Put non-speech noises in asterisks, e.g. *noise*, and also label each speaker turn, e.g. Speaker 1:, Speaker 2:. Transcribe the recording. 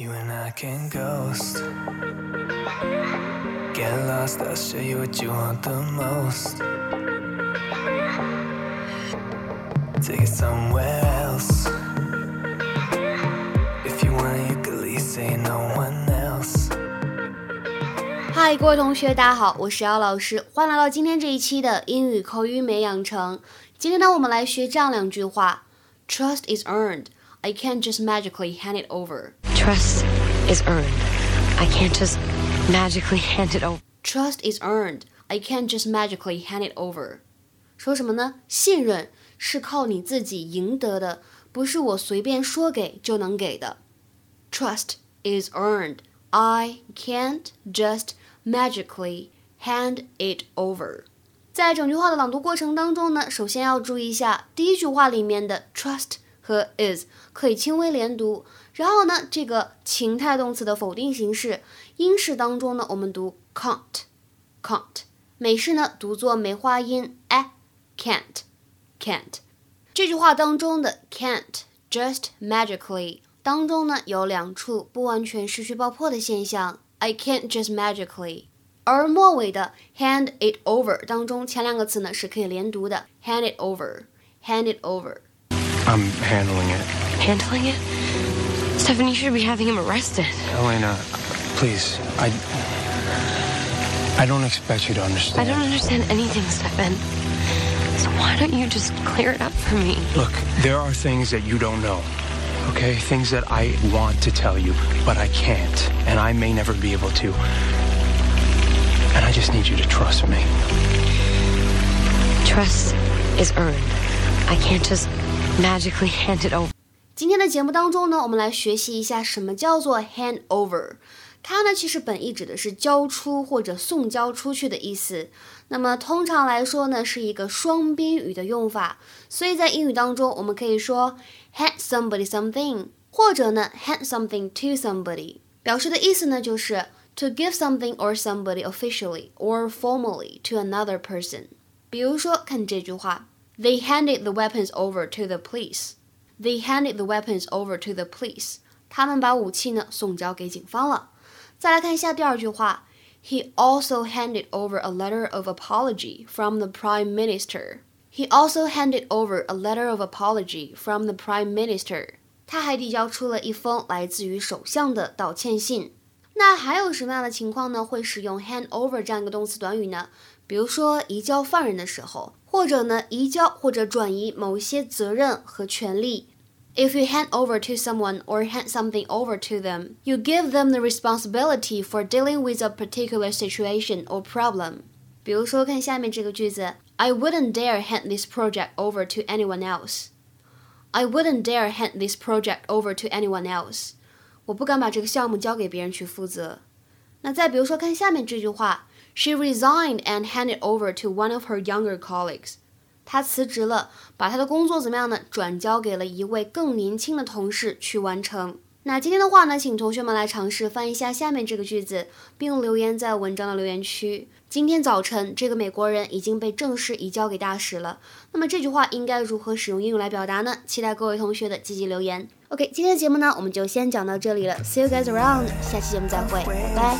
Speaker 1: You and I can ghost. Get lost, I'll show you what you want the most. Take it somewhere else. If you want, you could leave, say no one else.
Speaker 2: 嗨，各位同学，大家好，我是姚老师，欢迎来到今天这一期的英语口语美养成。今天呢，我们来学这样两句话：Trust is earned. I can't just magically hand it over.
Speaker 3: Trust is earned. I can't just magically *laughs* hand it over.
Speaker 2: Trust is earned. I can't just magically hand it over. 说什么呢？信任是靠你自己赢得的，不是我随便说给就能给的。Trust is earned. I can't just magically hand it over. 在整句话的朗读过程当中呢，首先要注意一下第一句话里面的 trust 和 is 可以轻微连读。然后呢，这个情态动词的否定形式，英式当中呢，我们读 can't，can't；美式呢，读作梅花音 a，can't，can't。这句话当中的 can't just magically 当中呢，有两处不完全失去爆破的现象，I can't just magically。而末尾的 hand it over 当中，前两个词呢是可以连读的，hand it over，hand it over。
Speaker 4: I'm handling it.
Speaker 3: Handling it? Stefan, you should be having him arrested.
Speaker 4: Elena, please. I. I don't expect you to understand.
Speaker 3: I don't understand anything, Stefan. So why don't you just clear it up for me?
Speaker 4: Look, there are things that you don't know. Okay? Things that I want to tell you, but I can't. And I may never be able to. And I just need you to trust me.
Speaker 3: Trust is earned. I can't just magically hand it over.
Speaker 2: 今天的节目当中呢，我们来学习一下什么叫做 hand over。它呢，其实本意指的是交出或者送交出去的意思。那么通常来说呢，是一个双宾语的用法。所以在英语当中，我们可以说 hand somebody something，或者呢 hand something to somebody，表示的意思呢就是 to give something or somebody officially or formally to another person。比如说，看这句话 ：They handed the weapons over to the police。They handed the weapons over to the police。他们把武器呢送交给警方了。再来看一下第二句话，He also handed over a letter of apology from the Prime Minister. He also handed over a letter of apology from the Prime Minister. 他还递交出了一封来自于首相的道歉信。 那还有什么样的情况呢？会使用 hand over 这样一个动词短语呢？比如说移交犯人的时候，或者呢移交或者转移某些责任和权利。If you hand over to someone or hand something over to them, you give them the responsibility for dealing with a particular situation or problem. 比如说，看下面这个句子：I wouldn't dare hand this project over to anyone else. I wouldn't dare hand this project over to anyone else. 我不敢把这个项目交给别人去负责。那再比如说，看下面这句话：She resigned and handed over to one of her younger colleagues. 她辞职了，把她的工作怎么样呢？转交给了一位更年轻的同事去完成。那今天的话呢，请同学们来尝试翻译一下下面这个句子，并留言在文章的留言区。今天早晨，这个美国人已经被正式移交给大使了。那么这句话应该如何使用英语来表达呢？期待各位同学的积极留言。OK，今天的节目呢，我们就先讲到这里了。See you guys around，下期节目再会，拜拜。